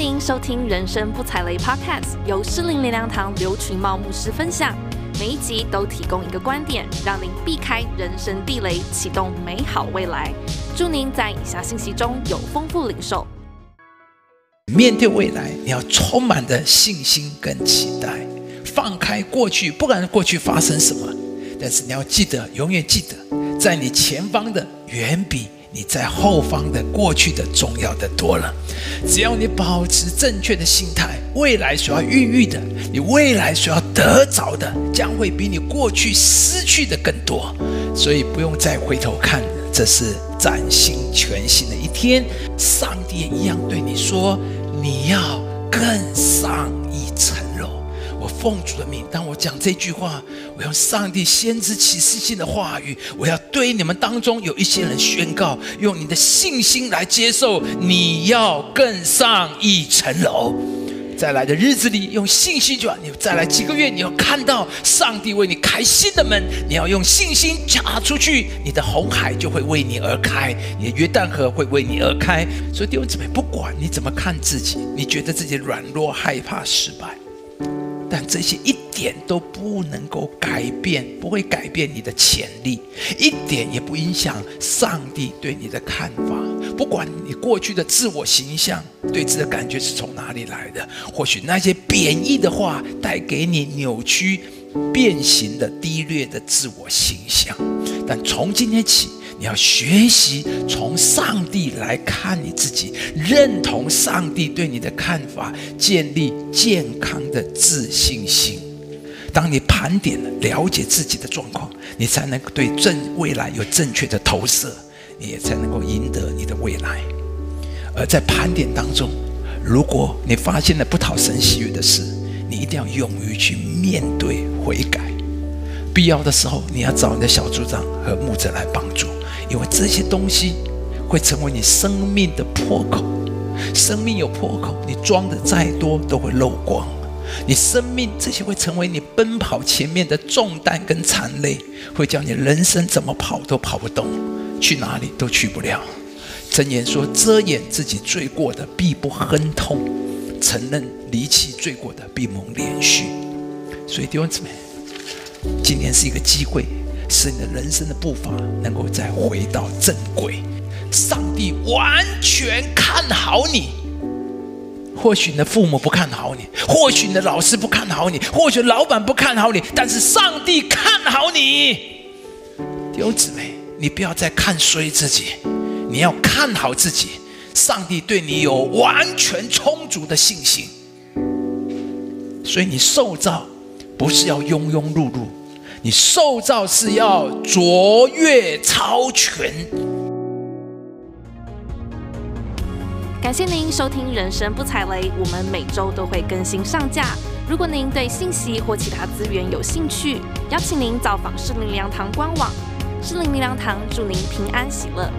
您收听《人生不踩雷》Podcast，由诗林灵粮堂刘群茂牧师分享。每一集都提供一个观点，让您避开人生地雷，启动美好未来。祝您在以下信息中有丰富领受。面对未来，你要充满的信心跟期待，放开过去，不管过去发生什么，但是你要记得，永远记得，在你前方的远比。你在后方的过去的重要的多了，只要你保持正确的心态，未来所要孕育的，你未来所要得着的，将会比你过去失去的更多。所以不用再回头看，这是崭新全新的一天。上帝也一样对你说，你要更上。奉主的名，当我讲这句话，我用上帝先知启示性的话语，我要对你们当中有一些人宣告，用你的信心来接受，你要更上一层楼。再来的日子里，用信心就你再来几个月，你要看到上帝为你开新的门，你要用信心踏出去，你的红海就会为你而开，你的约旦河会为你而开。所以弟兄姊妹，不管你怎么看自己，你觉得自己软弱、害怕失败。这些一点都不能够改变，不会改变你的潜力，一点也不影响上帝对你的看法。不管你过去的自我形象对自己的感觉是从哪里来的，或许那些贬义的话带给你扭曲、变形的低劣的自我形象，但从今天起。你要学习从上帝来看你自己，认同上帝对你的看法，建立健康的自信心。当你盘点了、解自己的状况，你才能对正未来有正确的投射，你也才能够赢得你的未来。而在盘点当中，如果你发现了不讨神喜悦的事，你一定要勇于去面对悔改。必要的时候，你要找你的小组长和牧者来帮助。因为这些东西会成为你生命的破口，生命有破口，你装的再多都会漏光。你生命这些会成为你奔跑前面的重担跟残累，会叫你人生怎么跑都跑不动，去哪里都去不了。箴言说：遮掩自己罪过的必不亨通，承认离弃罪过的必蒙怜恤。所以弟兄姊妹，今天是一个机会。使你的人生的步伐能够再回到正轨，上帝完全看好你。或许你的父母不看好你，或许你的老师不看好你，或许老板不看好你，但是上帝看好你。弟兄姊妹，你不要再看衰自己，你要看好自己。上帝对你有完全充足的信心，所以你受造不是要庸庸碌碌。你受造是要卓越超群。感谢您收听《人生不踩雷》，我们每周都会更新上架。如果您对信息或其他资源有兴趣，邀请您造访适龄灵粮堂官网。适龄灵粮堂祝您平安喜乐。